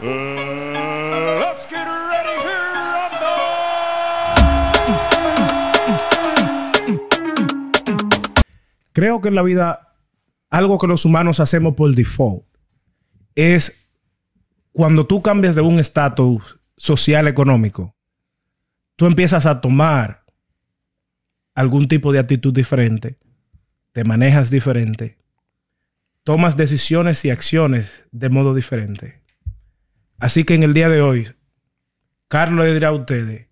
to Creo que en la vida algo que los humanos hacemos por default es cuando tú cambias de un estatus social económico, tú empiezas a tomar algún tipo de actitud diferente, te manejas diferente, tomas decisiones y acciones de modo diferente. Así que en el día de hoy, Carlos le dirá a ustedes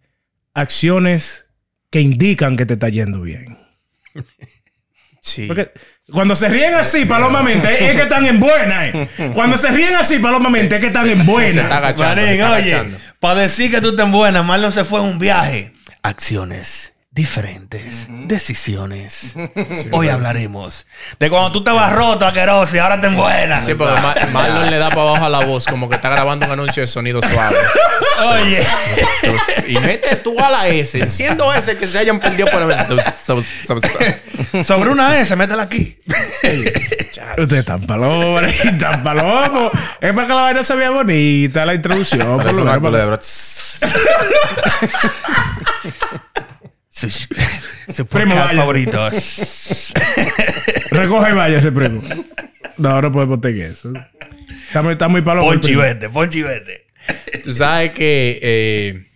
acciones que indican que te está yendo bien. Sí. Porque cuando se ríen así, palomamente, es que están en buena. eh. Cuando se ríen así, palomamente, es que están en Se está buena. se está oye, agachando. para decir que tú estás en buena, Marlon se fue en un viaje. Acciones diferentes, decisiones. Hoy hablaremos de cuando tú estabas roto, aqueroso, y ahora en buena. Sí, porque Ma- Marlon le da para abajo a la voz como que está grabando un anuncio de sonido suave. Oye, y mete tú a la S, enciendo ese que se hayan prendido por el... sobre una S, métela aquí. Ustedes están palomos, están palomos. Es para que la vaina se vea bonita, la introducción. por lo menos. Culebra. Su, su Primo, podcast vaya. favorito. Recoge y vaya ese primo. No, no podemos tener eso. Está muy, está muy palomo. el Ponchi vete, ponchi vete. Tú sabes que eh,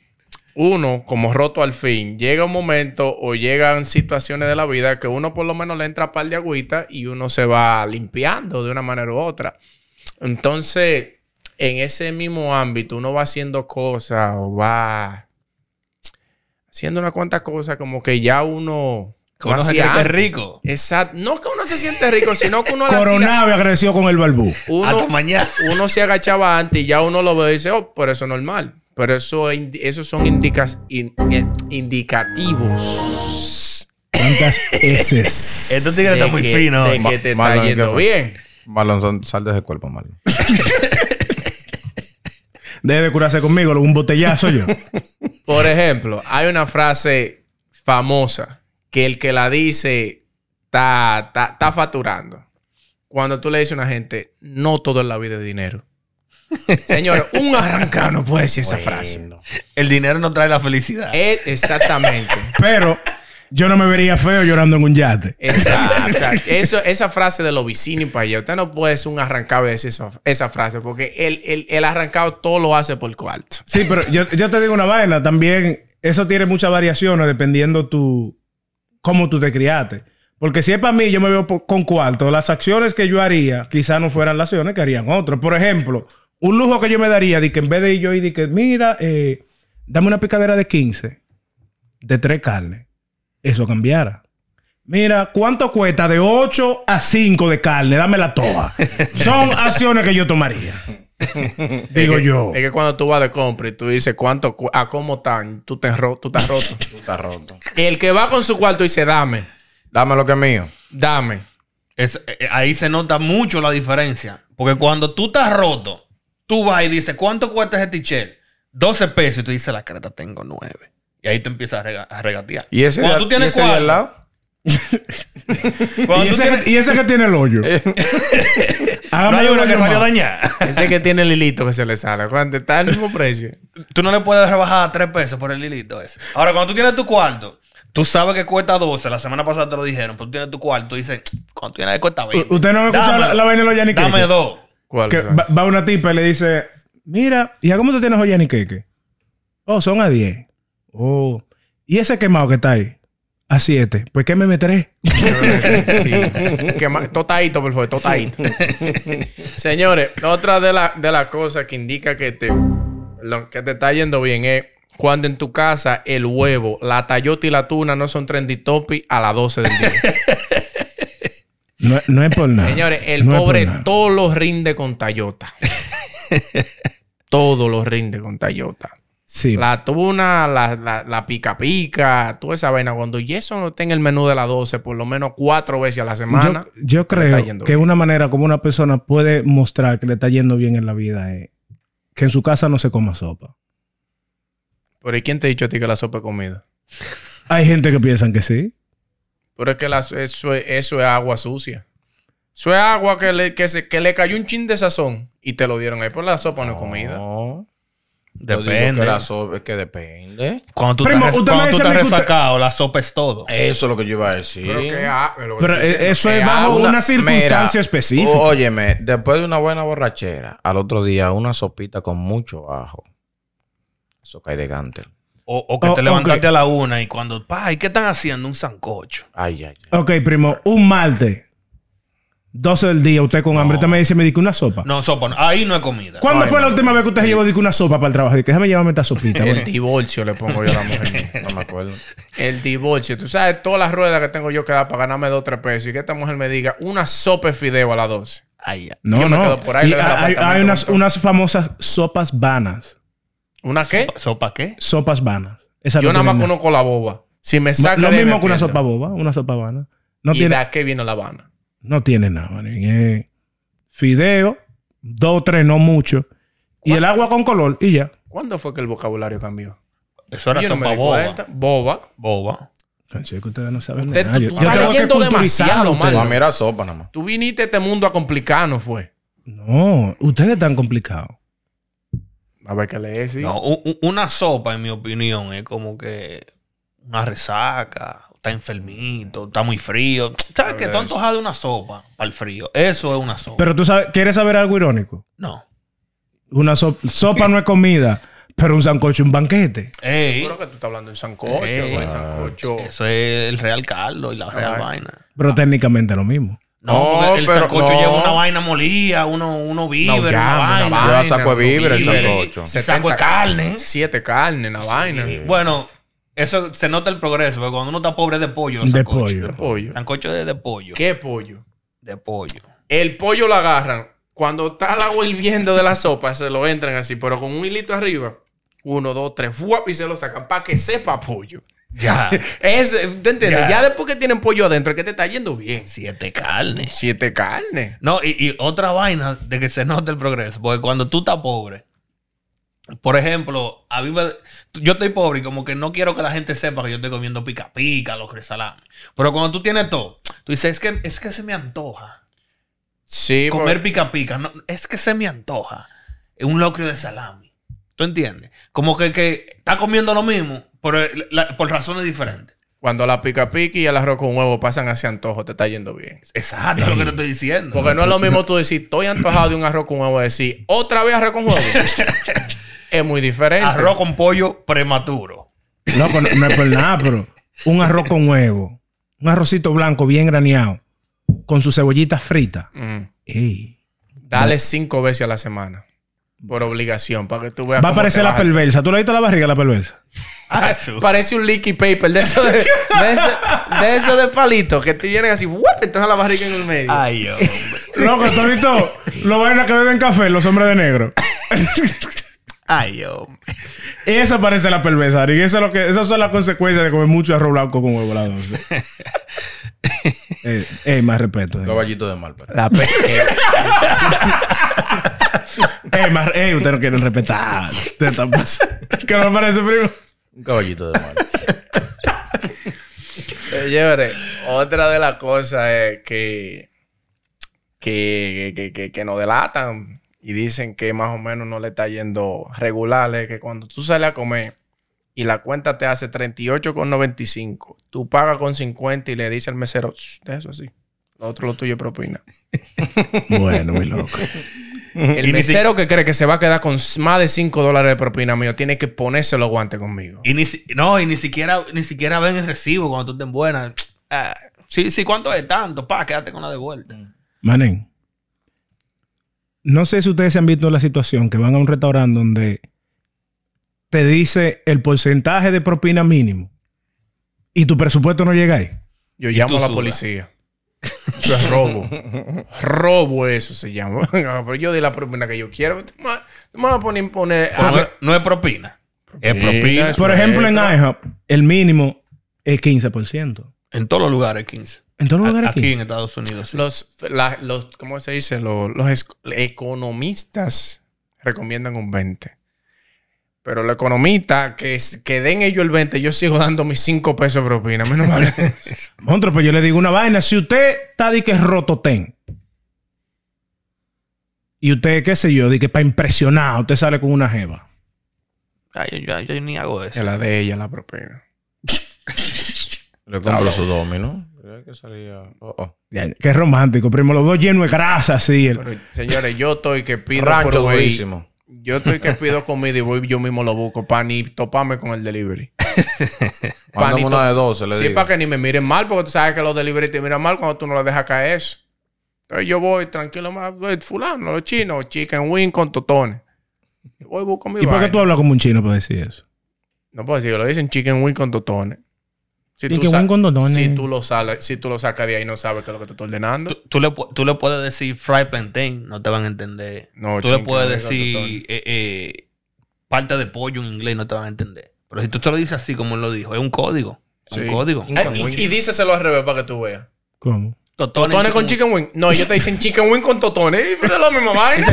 uno, como roto al fin, llega un momento o llegan situaciones de la vida que uno por lo menos le entra a par de agüita y uno se va limpiando de una manera u otra. Entonces, en ese mismo ámbito, uno va haciendo cosas o va haciendo una cuantas cosas como que ya uno... Uno se antes. rico. Exacto. No que uno se siente rico, sino que uno Coronado y agradecido con el barbú. uno, Hasta mañana. uno se agachaba antes y ya uno lo ve y dice, oh, pero eso es normal. Pero eso, esos son indicas, in- eh, indicativos. ¿Cuántas heces? Estos tigres están muy finos. De que te está ¿qué yendo bien. Son- sal de ese cuerpo, Marlon. Deje de curarse conmigo, un botellazo yo. Por ejemplo, hay una frase famosa que el que la dice está, facturando. Cuando tú le dices a una gente, no todo en la vida es dinero. Señores, un arrancado no puede decir esa frase. El dinero no trae la felicidad. Es exactamente. Pero yo no me vería feo llorando en un yate. Exacto. O sea, eso, esa frase de los vecinos para allá. Usted no puede ser un arrancado y decir esa, esa frase porque el, el, el arrancado todo lo hace por cuarto. Sí, pero yo, yo te digo una vaina. También eso tiene muchas variaciones dependiendo tu cómo tú te criaste. Porque si es para mí, yo me veo con cuarto. Las acciones que yo haría, quizás no fueran las acciones que harían otros. Por ejemplo, un lujo que yo me daría de que en vez de yo ir de que, mira, eh, dame una picadera de 15, de tres carnes. Eso cambiara. Mira, ¿cuánto cuesta de 8 a 5 de carne? Dámela toda. Son acciones que yo tomaría. Digo Es que- yo. Es que cuando tú vas de compra y tú dices cuánto, cu- a cómo están, tú, te ro- tú estás roto. Tú estás roto. el que va con su cuarto dice, dame, Dame lo que es mío. dame. Es- eh, ahí se nota mucho la diferencia. Porque cuando tú estás roto, tú vas y dices, ¿cuánto cuesta ese t-shirt? 12 pesos. Y tú dices, la creta tengo 9. Y ahí tú empiezas a, rega- a regatear. ¿Y ese, cuando de- tú tienes y ese de al cuarto, lado? ¿Y ese, tienes- que, y ese que tiene el hoyo. no Hágame hay un una que salió dañada. Ese que tiene el hilito que se le sale. Cuando está al mismo precio. tú no le puedes rebajar 3 pesos por el hilito ese. Ahora, cuando tú tienes tu cuarto, tú sabes que cuesta 12. La semana pasada te lo dijeron, pero tú tienes tu cuarto y dices, ¿cuánto tienes que cuesta 20? U- Usted no me escucha la, la vaina de los yaniqueques. Dame dos. ¿Cuál? Que va, va una tipa y le dice, mira, ¿y a cómo tú tienes los yaniqueques? Oh, son a 10. Oh, ¿y ese quemado que está ahí? A 7. Pues ¿qué me meteré? Sí. Totadito, por favor, totadito. Señores, otra de las de las cosas que indica que te, que te está yendo bien es cuando en tu casa el huevo, la tayota y la tuna no son trendy topic a las 12 del día. No, no es por nada. Señores, el No pobre todo lo rinde con tayota. todo lo rinde con tayota. Sí. La tuna, la, la, la pica pica, toda esa vaina. Cuando eso no está en el menú de las 12, por lo menos cuatro veces a la semana. yo, creo que bien. una manera como una persona puede mostrar que le está yendo bien en la vida es que en su casa no se coma sopa. Pero ¿y quién te ha dicho a ti que la sopa es comida? Hay gente que piensan que sí. Pero es que la- eso, es- eso es agua sucia. Eso es agua que le, que se, que le cayó un chin de sazón y te lo dieron ahí por la sopa, no es comida. Depende. que la sopa es que depende. Cuando tú Primo, estás, cuando tú estás que usted- resacado, la sopa es todo. Eso es lo que yo iba a decir. Pero que ah, lo que Pero eh, eso es que bajo una circunstancia Mira, específica. Óyeme, después de una buena borrachera, al otro día una sopita con mucho ajo. Eso cae de gante. O, o que Oh, te levantaste a la una y cuando, pa, ¿y qué están haciendo? Un sancocho. Ay, ay, ay. Ok, primo, un martes, 12 del día, usted con hambre, usted me dice, me dice una sopa. No, sopa, no. ahí no es comida. ¿Cuándo Ay, fue la última vez que usted se llevó dice, una sopa para el trabajo? Dice, déjame llevarme esta sopita. El divorcio le pongo yo a la mujer. No me acuerdo. El divorcio. Tú sabes todas las ruedas que tengo yo que dar para ganarme dos o tres pesos y que esta mujer me diga una sopa de fideo a las 12. Ay, ya. No, Yo me no. quedo por ahí, Y hay, hay unas, unas famosas sopas vanas. ¿Una qué? ¿Sopa qué? Sopas vanas. Esas Yo nada más conozco la boba. Si me saca Lo mismo me que una sopa boba, una sopa vana. No ¿Y tiene, de qué viene la Habana? No tiene nada, manín. Es fideo, dos o tres, no mucho. Y el agua con color y ya. ¿Cuándo fue que el vocabulario cambió? Eso era Yo no me sopa di boba. cuenta. Boba. Boba. Que ustedes no saben Usted-. Yo, tú yo estás tengo que leyendo culturizarlo demasiado, ustedes. mano. Para mí era sopa nada más. Tú viniste a este mundo a complicar, ¿no fue? No, ustedes están complicados. A ver qué lees, sí. No, u- u- una sopa, en mi opinión, es como que una resaca, está enfermito, está muy frío. ¿Sabes que antojas de una sopa para el frío? Eso es una sopa. Pero tú sabes, ¿quieres saber algo irónico? no. Una so- sopa no es comida, pero un sancocho es un banquete. Ey, Seguro que tú estás hablando de sancocho, Ey. güey, sancocho. eso es el real caldo y la real Ay. vaina. Pero técnicamente es lo mismo. No, el pero sancocho no. lleva una vaina molida, uno, uno víveres, No, una una vaina. Lleva saco de víveres el sancocho. Se saco de carne. Siete carnes, la vaina. Bueno, eso se nota el progreso, porque cuando uno está pobre es de pollo. De sancochos. pollo. De pollo. Sancocho es de pollo. ¿Qué pollo? De pollo. El pollo lo agarran. Cuando está el agua hirviendo de la sopa, se lo entran así, pero con un hilito arriba. Uno, dos, tres, ¡fuap! y se lo sacan para que sepa pollo. Ya. Es, ¿te entiendes? Ya. Ya. después que tienen pollo adentro, es que te está yendo bien. Siete carnes. Siete carnes. No, y, y otra vaina de que se nota el progreso. Porque cuando tú estás pobre, por ejemplo, a mí me- yo estoy pobre y como que no quiero que la gente sepa que yo estoy comiendo pica pica, los salami. Pero cuando tú tienes todo, tú dices, es que, es que se me antoja Sí, comer porque- pica pica. No, es que se me antoja un locrio de salami. ¿Tú entiendes? Como que, que está comiendo lo mismo, pero la- por razones diferentes. cuando la pica pica y el arroz con huevo pasan hacia antojo, te está yendo bien. Exacto, es lo que te estoy diciendo. Porque no es lo mismo tú decir, estoy antojado de un arroz con huevo, decir, otra vez arroz con huevo. es muy diferente. Arroz con pollo prematuro. Loco, no, no es por nada, pero un arroz con huevo, un arrocito blanco bien graneado, con su cebollita frita. Mm. Ey. Dale cinco veces a la semana. Por obligación, para que tú veas. Va a aparecer la baja. perversa. ¿Tú le viste la barriga a la perversa? Ah. Parece un leaky paper de eso de, de, ese, de eso de palito que te vienen así, ¡wup! entonces la barriga en el medio. Ay, hombre. Loco, ¿tú has visto los vainas que beben café, los hombres de negro? Ay, hombre. Eso parece la perversa, Ari. Eso es lo que, esas son las consecuencias de comer mucho arroz blanco con huevo a las 12. eh, eh, más respeto. Eh, Caballito de mal. pero- La pe- eh, Eh, más, eh, ustedes no quieren respetar. ¿Qué me parece, primo? Un caballito de mal. Señores, otra de las cosas es que, que, que, que, que nos delatan y dicen que más o menos no le está yendo regular. Es que cuando tú sales a comer y la cuenta te hace 38,95, tú pagas con 50 y le dices al mesero, "Shh, de eso así. Lo otro lo tuyo es propina. Bueno, muy loco. El Y ni si- mesero que cree que se va a quedar con más de 5 dólares de propina mío tiene que ponerse los guantes conmigo. Y ni, si- no, y ni siquiera, ni siquiera ven el recibo cuando tú estés buena. Ah, sí, sí, ¿cuánto es tanto? Pa, quédate con la de vuelta. Manen, no sé si ustedes se han visto la situación que van a un restaurante donde te dice el porcentaje de propina mínimo y tu presupuesto no llega ahí. Yo llamo a la policía. Eso es robo. robo eso se llama. Pero yo di la propina que yo quiero. Tú me tú me vas a poner... poner no, es- no es propina. Es Propina, propina. Por ejemplo, en. IHOP, el mínimo es 15%. En todos los lugares, 15. En todos los lugares Aquí aquí. en Estados Unidos. sí. los, la- los, ¿cómo se dice? Los, economistas recomiendan un 20. Pero los economistas que, es- que den ellos el 20, yo sigo dando mis 5 pesos de propina. Menos mal. Monstruo, pues yo le digo una vaina. Si usted está de que es rototén Y usted, qué sé yo, de que para impresionar, usted sale con una jeva. Ay, yo, yo- yo ni hago eso. Es la de ella, la propina. Le compro su domino. Que salir a- oh, oh. Ya, Qué romántico, primo. Los dos llenos de grasa, el- Pero, señores, yo estoy que pido Rancho por durísimo. Yo estoy que pido comida y voy yo mismo lo busco para ni toparme con el delivery. Pa' Mándame ni una de 12, le Sí, digo. para que ni me miren mal, porque tú sabes que los delivery te miran mal cuando tú no les dejas caer eso. Entonces yo voy tranquilo, más, voy, fulano, los chinos, chicken wing con totones. Voy, busco mi ¿Y por qué tú hablas como un chino para decir eso? No puedo decir, lo dicen chicken wing con totones. Si tú Chicken sa- wing con totones. Si tú lo sales, si tú lo sacas de ahí no sabes qué es lo que te estoy ordenando. Tú, tú le, tú le puedes decir fry plantain, no te van a entender. No, tú le puedes decir eh, eh, parte de pollo en inglés, no te van a entender. Pero si tú te lo dices así como él lo dijo, es un código. Es Sí. Un código. Eh, y, y díselo al revés para que tú veas. ¿Cómo? Totones con chicken wing. No, ellos te dicen chicken wing con totones. Pero es la misma vaina.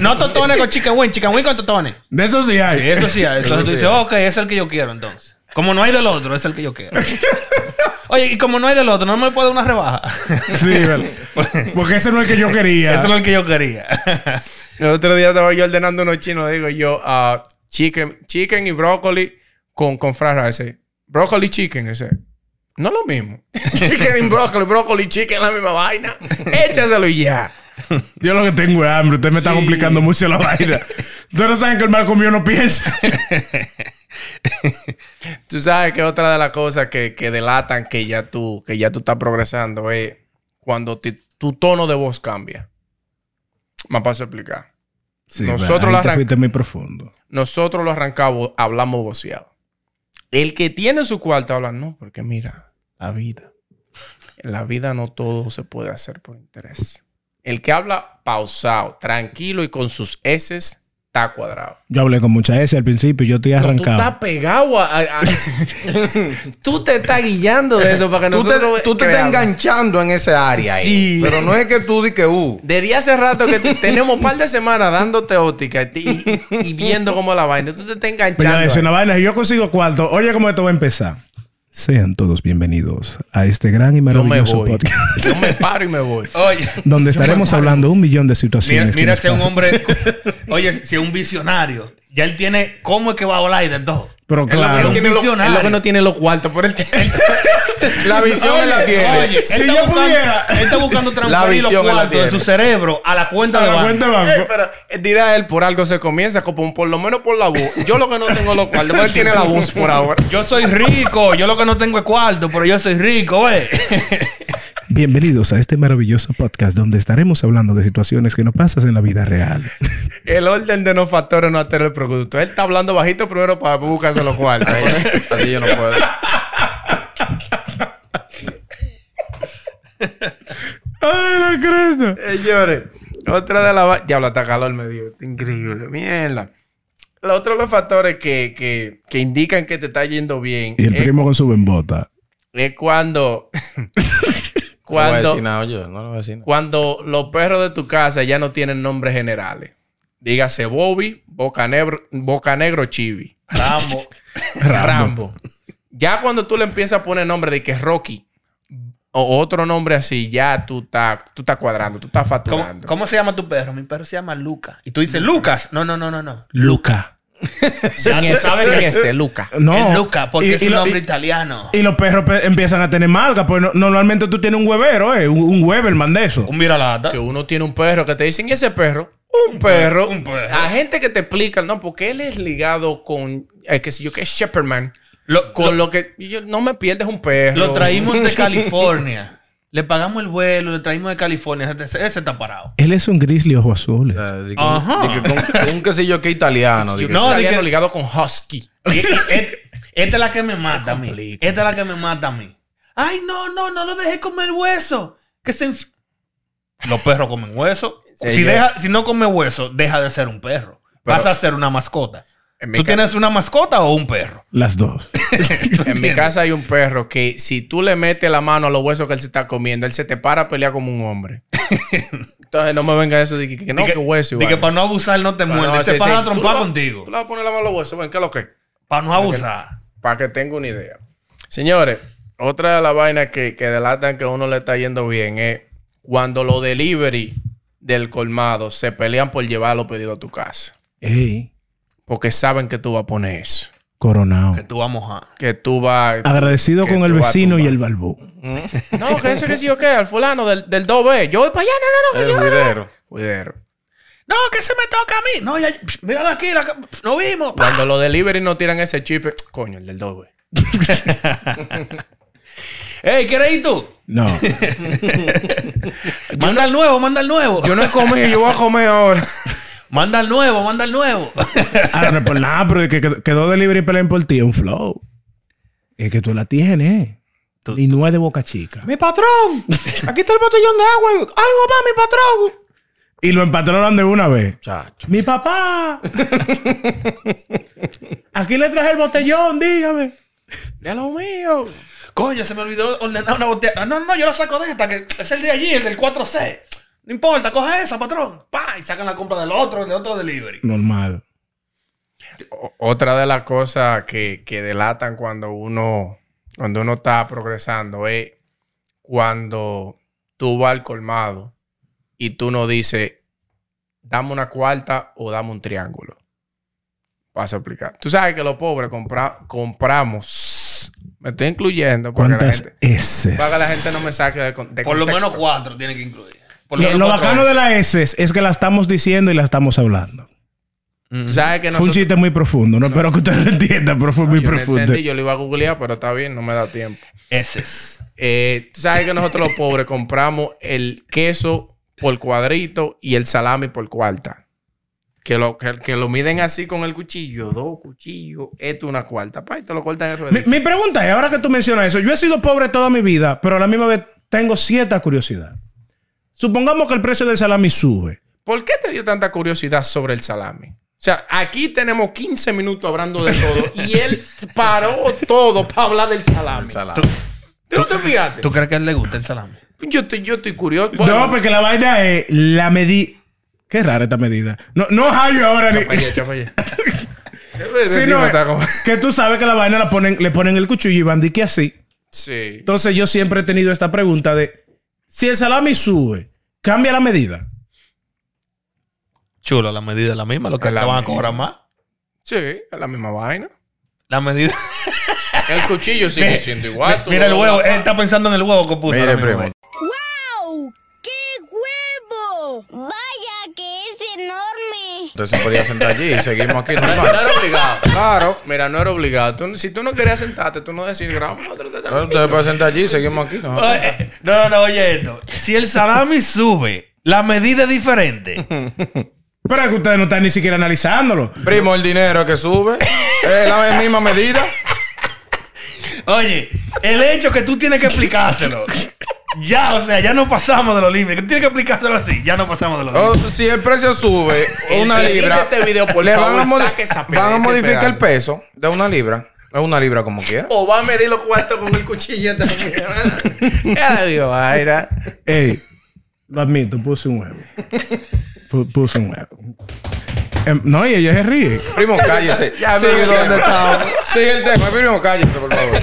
No totones con chicken wing, chicken wing con totones. De eso sí hay. Sí, eso sí. hay. Entonces Eso tú sí dices, hay. ok, es el que yo quiero entonces. Como no hay del otro, es el que yo quiero. Oye, y como no hay del otro, no me puede dar una rebaja. Sí, ¿verdad? Porque ese no es el que yo quería. Eso no es el que yo quería. El otro día estaba yo ordenando unos chinos. Digo yo, ah, chicken, chicken y brócoli con, con rice. Brócoli chicken, ese. No es lo mismo. chicken y brócoli, brócoli chicken, es la misma vaina. Échaselo y ya. Yo lo que tengo es hambre. Usted me está Sí. complicando mucho la vaina. Ustedes no saben que el mal comido no piensa. Tú sabes que otra de las cosas que, que delatan que ya tú, que ya tú estás progresando es cuando tu tono de voz cambia. Me paso a explicar. Sí, Nosotros ahí te fuiste muy profundo. Nosotros lo arrancamos, hablamos voceado. El que tiene su cuarto habla, no, porque mira, la vida. En la vida no todo se puede hacer por interés. El que habla pausado, tranquilo y con sus S está cuadrado. Yo hablé con mucha S al principio y yo estoy No, tú arrancado. estás pegado a... a- a- tú te estás guiando de eso para que Tú te, nosotros tú te estás enganchando en ese área ahí. Sí. Pero no es que tú di que uh. Desde hace rato que te- tenemos un par de semanas dándote óptica y, y- y viendo cómo la vaina. Tú te estás Pues ya enganchando. es una vaina. Si yo consigo cuarto, oye cómo esto va a empezar. Sean todos bienvenidos a este gran y Yo me maravilloso voy. podcast. Yo me paro y me voy. Oye, donde estaremos hablando un millón de mira, situaciones. mira si es un hombre. Oye, si es un visionario. Ya él tiene cómo es que va a hablar y de todo. Pero Es lo que claro. no tiene lo- es lo que no tiene los cuartos, pero él tiene- La visión él la tiene. Oye, él, Si está yo buscando, pudiera- él está buscando La transferir los visión él la cuartos de su cerebro a la cuenta A de la banco. cuenta de banco. Eh, pero dirá él, por algo se comienza, como por lo menos por la voz. Yo lo que no tengo los cuartos, pero él tiene la voz por ahora. Yo soy rico, yo lo que no tengo es cuarto, pero yo soy rico, ¿ves? Bienvenidos a este maravilloso podcast donde estaremos hablando de situaciones que no pasan en la vida real. El orden de los factores no altera el producto. Él está hablando bajito primero para buscarse los cuartos. Así yo no puedo. ¡Ay, la cresta! Señores, otra de las... Diablo, hasta calor me dio. Está increíble. Mierda. Los otros los factores que, que, que indican que te está yendo bien Y el es, primo con su bembota. es cuando... No voy a cuando, decir nada, oye. No le voy a decir nada. cuando los perros de tu casa ya no tienen nombres generales. Dígase Bobby, Boca Negro, Boca Negro Chibi. Rambo. Rambo. Ya cuando tú le empiezas a poner nombre de que es Rocky o otro nombre así, ya tú estás tú estás cuadrando, tú estás ¿Cómo, facturando. cómo se llama tu perro? Mi perro se llama Luca. Y tú dices, Lucas. No, no, no, no, no. Luca. Sin ese, sin ese, Luca. No. Es Luca, porque Y- es y un lo- nombre y- italiano. Y los perros pe- empiezan a tener marca, pues no- normalmente tú tienes un huevero, ¿eh? Un, un Weberman de eso. un viralata. Que uno tiene un perro que te dicen, ¿y ese perro? Un perro. un perro. A gente que te explica, no, porque él es ligado con, eh, que si yo, que es Shepherdman. Lo, Con lo- lo, que, yo, no me pierdes un perro. lo traímos de California. Le pagamos el vuelo, le traímos de California. Ese, ese está parado. Él es un grizzly ojo azul. O sea, que- Ajá. di que con- un quesillo que italiano. que- No, no, de que- ligado con Husky. Esta es la que me mata a mí. Esta es la que me mata a mí. Ay, no, no, no lo dejé comer hueso. Que se enf- Los perros comen hueso. Sí, si, yo- deja, si no come hueso, deja de ser un perro. Pero- Vas a ser una mascota. En mi ¿Tú ca- tienes una mascota o un perro? Las dos. En mi casa hay un perro que si tú le metes la mano a los huesos que él se está comiendo, él se te para a pelear como un hombre. Entonces no me venga eso de que, que no, que hueso. y que para no abusar no te Para muerde. hacer vas a trompar contigo. Tú le vas a poner la mano a los huesos. Ven, ¿qué es lo que? Para no abusar. Para que tenga una idea. Señores, otra de las vainas que, que delatan que a uno le está yendo bien es cuando los delivery del colmado se pelean por llevar los pedidos a tu casa. Ey, Porque saben que tú vas a poner eso. coronado. Que tú vas a mojar. Que tú vas... Agradecido con el vecino y el balbú. No, que ese que sí o qué, al fulano del, del 2B. Yo voy para allá, no, no, no, que El sí o qué. videro. Cuidero. No, que se me toca a mí. No, ya, psh, míralo aquí, la, no vimos. Cuando los delivery no tiran ese chip, coño, el del 2B. Ey, ¿quieres ir tú? No. Manda el nuevo, manda el nuevo. Yo no he comido, yo voy a comer ahora. Manda el nuevo, manda el nuevo. Ah, no es por nada, pero es que quedó- delivery y peleen por ti. Un flow. Es que tú la tienes. Tú- y no es de boca chica. Mi patrón, aquí está el botellón de agua. Algo más, mi patrón. Y lo empatronan de una vez. Chacho. ¡Mi papá! Aquí le traje el botellón, dígame. De lo mío. Coño, se me olvidó ordenar una botella. Ah, No, no, yo la saco de esta, que es el de allí, el del 4C. No importa, coge esa, patrón. Pa, y sacan la compra del otro, del otro delivery. Normal. Otra de las cosas que, que delatan cuando uno, cuando uno está progresando es cuando tú vas al colmado y tú no dices, dame una cuarta o dame un triángulo. Vas a explicar. Tú sabes que los pobres compra- compramos, me estoy incluyendo para que, la ¿Cuántas gente, S? para que la gente no me saque de, de Por lo menos cuatro tiene que incluir. Lo, bacano de la S es que la estamos diciendo y la estamos hablando. Que Fue un chiste muy profundo. No espero que ustedes lo entiendan, pero fue muy yo no profundo. entendí, yo lo iba a googlear, pero está bien, no me da tiempo. Eses. Eh, tú sabes que nosotros los pobres compramos el queso por cuadrito y el salami por cuarta. Que lo, que, que lo miden así con el cuchillo, dos cuchillos, esto una cuarta. Pa, y te lo cortan en Mi, ruedita. mi pregunta es, ahora que tú mencionas eso, yo he sido pobre toda mi vida, pero a la misma vez tengo cierta curiosidad. Supongamos que el precio del salami sube. ¿Por qué te dio tanta curiosidad sobre el salami? O sea, aquí tenemos 15 minutos hablando de todo y él paró todo para hablar del salami. Salami. ¿Tú no te fijaste? ¿Tú crees que a él le gusta el salami? Yo estoy, yo estoy curioso. Bueno, no, porque la vaina es la medida. Qué rara esta medida. No, no hay ahora ni. Chapallé, chapallé. Que tú sabes que la vaina la ponen, le ponen el cuchillo y van de que así. Sí. Entonces yo siempre he tenido esta pregunta de si el salami sube, cambia la medida. Chulo, la medida es la misma, lo que te van a cobrar más. Sí, es la misma vaina. La medida. El cuchillo sigue siendo igual. Mira el huevo, él está pensando en el huevo que puso. Mire, primo. ¡Wow! ¡Qué huevo! Vaya que es enorme. Usted se podía sentar allí y seguimos aquí No normal. era obligado. Claro. Mira, no era obligado. Tú- si tú no querías sentarte, tú no decís, Pero Usted puede sentar allí y seguimos aquí. ¿no? Oye, No, no, no, oye esto. Si el salami sube, la medida es diferente. Pero es que ustedes no están ni siquiera analizándolo. Primo, el dinero que sube es la misma medida. Oye, el hecho que tú tienes que explicárselo. Ya, o sea, ya no pasamos de los límites. Tienes que explicárselo así. Ya no pasamos de los O límites. si el precio sube una libra, este video, por le favor, van a, esa van modificar el peso de una libra. Es una libra como quiera. O va a medir los cuartos con el cuchillo también. Ya digo, vaina. Ey, lo admito, puse un huevo. Pu- Puse un huevo. Em, no, y ella se ríe. Primo, cállese. Ya Sigue donde. Sigue el tema. Primo, cállese, por favor.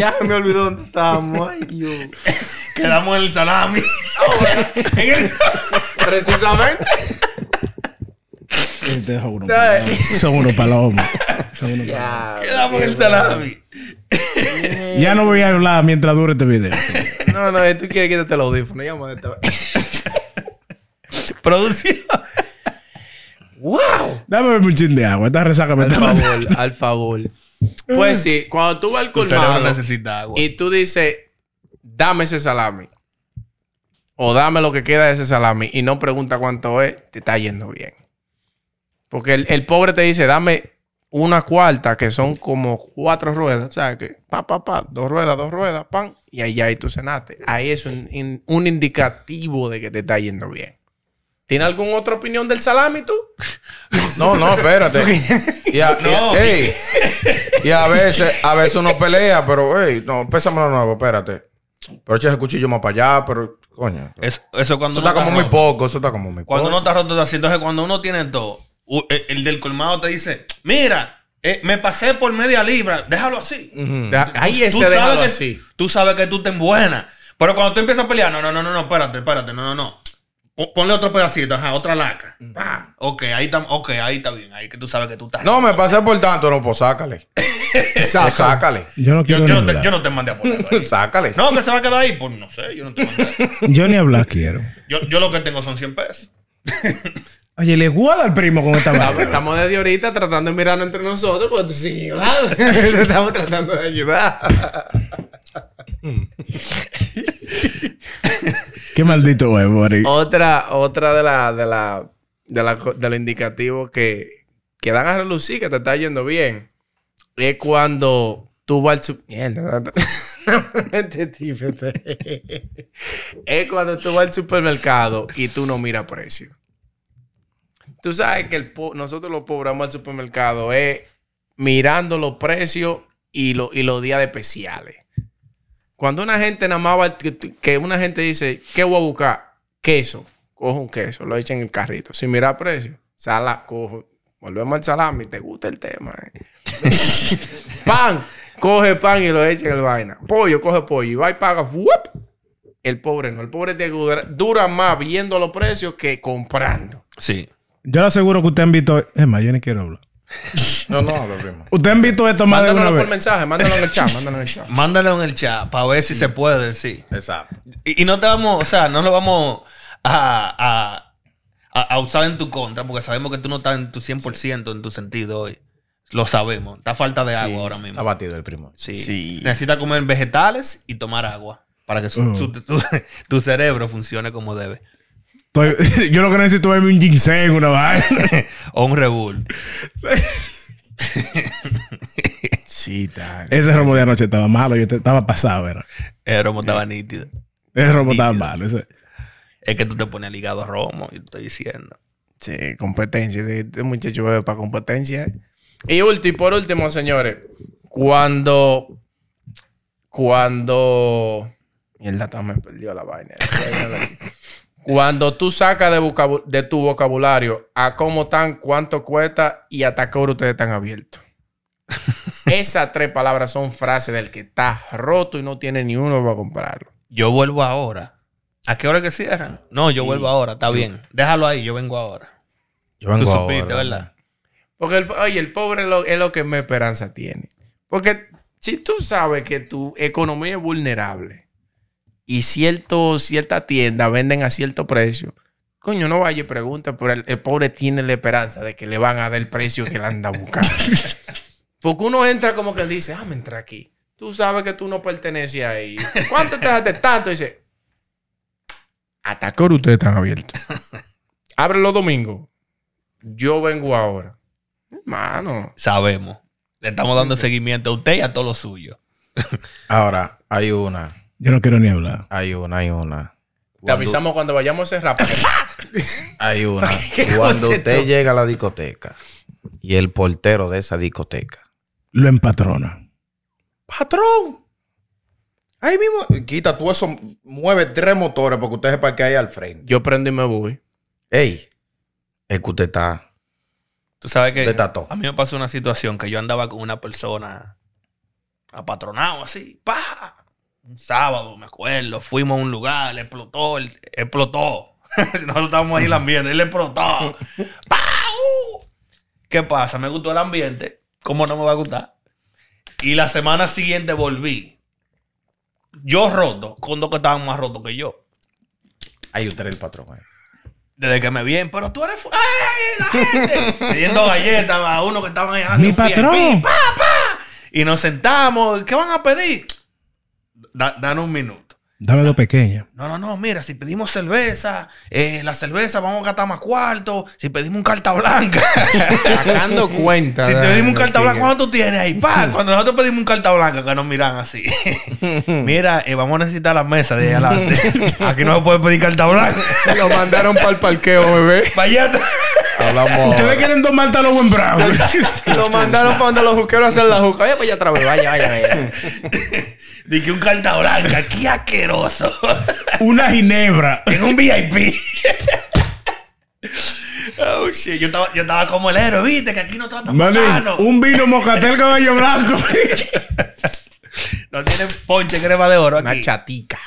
Ya me olvidó dónde estábamos. Ay, Dios. Quedamos en el salami. en el Precisamente. Este es uno paloma. Son unos palomas. Son unos palomas. Ya. Quedamos en el salami. Ya no voy a hablar mientras dure este video. No, no, tú quieres quitarte el audífono. Llamo de esta Producción. ¡Wow! Dame un chin de agua. Esta resaca me Al está favor, matando. al favor. Pues sí, cuando tú vas al colmado necesita agua. y tú dices, dame ese salami. O dame lo que queda de ese salami y no pregunta cuánto es, te está yendo bien. Porque el, el pobre te dice, dame una cuarta, que son como cuatro ruedas. O sea, que pa, pa, pa, dos ruedas, dos ruedas, pan, y ahí ya ahí tú cenaste. Ahí es un, in- un indicativo de que te está yendo bien. ¿Tienes alguna otra opinión del salami tú? No, no, espérate. Y a, y a- No. ey, y a veces, a veces uno pelea, pero, hey, no, pésamelo nuevo, espérate. Pero echa ese cuchillo más para allá, pero, coño. Eso, eso cuando Eso está uno como muy poco, eso está como muy Cuando uno poco. está roto así, entonces cuando uno tiene todo, u- el, el del colmado te dice, mira, eh, me pasé por media libra, déjalo así. Deja- Ahí ese déjalo que- así. Tú sabes que tú te buena. Pero cuando tú empiezas a pelear, no, no, no, no, no, espérate, espérate, no, no, no. Po- Ponle otro pedacito, ajá, otra laca. Pa. Ok, ahí está, ok, ahí está bien. Ahí que tú sabes que tú estás. No, me pasé por tanto, no, pues sácale. Pues sácale. Yo no quiero yo no te, yo no te mandé a ponerlo ahí. sácale. No, que se va a quedar ahí. Pues no sé, yo no te mandé. Yo ni hablar quiero. Yo, yo lo que tengo son 100 pesos. Oye, le guarda al primo con esta Estamos, vaina. estamos desde ahorita tratando de mirarnos entre nosotros porque tú hablando. Estamos tratando de ayudar. Qué maldito huevo. Otra, otra de la, de la, de la, de los indicativos que, que dan a relucir que te está yendo bien es cuando tú vas al es cuando tú vas al supermercado y tú no miras precio. Tú sabes que el nosotros los pobres al supermercado es mirando los precios y, lo- y los días especiales. Cuando una gente nada más va, que, que una gente dice, ¿qué voy a buscar? Queso. Cojo un queso, lo echa en el carrito. Sin mirar precio. Sala, cojo. Volvemos al salami. ¿Te gusta el tema? eh? pan. Coge pan y lo echa en el vaina. Pollo, coge pollo. Y va y paga. El pobre no. El pobre te dura, dura más viendo los precios que comprando. Sí. Yo le aseguro que usted han visto. Es más, yo ni quiero hablar. No, no, hablo, primo. Usted han visto esto más de una Mándalo por vez. mensaje. Mándalo en el chat. Mándalo en el chat. Mándalo en el chat para ver si se puede, sí. Exacto. Y, y no te vamos, o sea, no lo vamos a, a, a- a usar en tu contra, porque sabemos que tú no estás en tu 100% en tu sentido hoy. Lo sabemos. Está falta de agua ahora Está mismo. batido el primo. Sí. Necesita comer vegetales y tomar agua para que su- Mm. su- tu, tu cerebro funcione como debe. Estoy- yo lo que necesito es un ginseng, una vaina. O un rebull. Sí, tal. Ese romo de anoche estaba malo. Yo te- estaba pasado, era. El romo estaba nítido. Ese romo estaba malo. ese- Es que tú te pones ligado a romo, yo te estoy diciendo. Sí, competencia. De, de muchacho bebe para competencia. Y último, por último, señores. Cuando. Cuando. Mierda, hasta me perdió la vaina. Cuando tú sacas de, tu vocabulario a cómo están, cuánto cuesta y hasta qué hora ustedes están abiertos. Esas tres palabras son frases del que está roto y no tiene ni uno para comprarlo. Yo vuelvo ahora. ¿A qué hora que cierran? No, yo vuelvo ahora, está bien. Déjalo ahí, yo vengo ahora. Yo Tú vengo supiste, ahora. ¿verdad? Porque, el, oye, el pobre es lo, es lo que más esperanza tiene. Porque si tú sabes que tu economía es vulnerable y cierto, cierta tienda venden a cierto precio, coño, no vaya y pregunta, pero el, el pobre tiene la esperanza de que le van a dar el precio que le anda buscando. Porque uno entra como que dice, ah, me entra aquí. Tú sabes que tú no perteneces ahí. ¿Cuánto te dejaste tanto? dice, ¿hasta qué hora ustedes están abiertos? Abre los domingos. Yo vengo ahora. Hermano. Sabemos. Le estamos dando seguimiento a usted y a todo lo suyo. Ahora, hay una. Yo no quiero ni hablar. Hay una, hay una. Te avisamos cuando vayamos a cerrar. Hay una. ¿Qué Cuando usted llega a la discoteca y el portero de esa discoteca. Lo empatrona. ¡Patrón! Ahí mismo. Quita tú eso. Mueve tres motores porque usted se parquea ahí al frente. Yo prendo y me voy. Ey, es que usted está. Tú sabes que De tato. a mí me pasó una situación que yo andaba con una persona apatronado así, pa. Un sábado, me acuerdo, fuimos a un lugar, le explotó, el- explotó. Nosotros estábamos ahí en el ambiente, él explotó. ¡Pa! ¡Uh! ¿Qué pasa? Me gustó el ambiente. ¿Cómo no me va a gustar? Y la semana siguiente volví. Yo roto, con dos que estaban más rotos que yo. Ahí usted es el patrón. eh. Desde que me vienen, pero tú eres. ¡Ay, la gente! Pidiendo galletas a uno que estaban ahí. ¡Mi patrón! ¡Pa, pa! Y nos sentamos. ¿Qué van a pedir? Da- dan un minuto. Dame dos pequeñas. No, no, no, mira, si pedimos cerveza, eh, la cerveza vamos a gastar más cuarto. Si pedimos un carta blanca, Sacando cuenta. si te pedimos un carta blanca, ¿cuánto tú tienes ahí? Pa, cuando nosotros pedimos un carta blanca, que nos miran así. mira, eh, vamos a necesitar la mesa de ahí adelante. Aquí no se puede pedir carta blanca. Lo mandaron para el parqueo, bebé. Vaya atrás. Hablamos. Ustedes quieren dos Malta Lobo en Bravo. Lo mandaron para donde los juqueros hacen la juca. Oye, pues ya otra vez. Vaya, vaya, vaya. Dije un carta blanca, qué asqueroso. una ginebra. en un VIP. oh shit, yo estaba, yo estaba como el héroe, viste, que aquí no tratan bacano. un vino mocatel caballo blanco. No tienen ponche crema de oro Una aquí. chatica.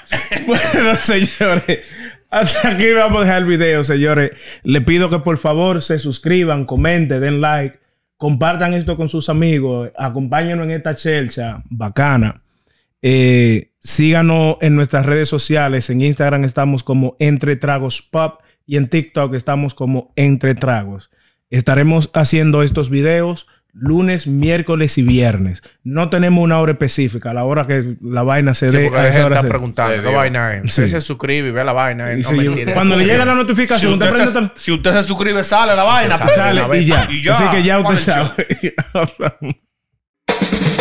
bueno, señores. Hasta aquí vamos a dejar el video, señores. Le pido que por favor se suscriban, comenten, den like, compartan esto con sus amigos, acompáñenos en esta chelcha bacana. Eh, síganos en nuestras redes sociales. En Instagram estamos como Entre Tragos Pop y en TikTok estamos como Entre Tragos. Estaremos haciendo estos videos lunes, miércoles y viernes. No tenemos una hora específica, a la hora que la vaina se Sí, dé. porque a la esa gente hora está se- preguntando. Sí, ¿Qué vaina es? Usted se suscribe y ve la vaina. Y No, si- mentira, cuando le llega la bien. Si notificación, usted, se, tan- si usted se suscribe, sale la vaina. sale, sale y ya. Y ya. Así que ya ¿Cuál usted sabe.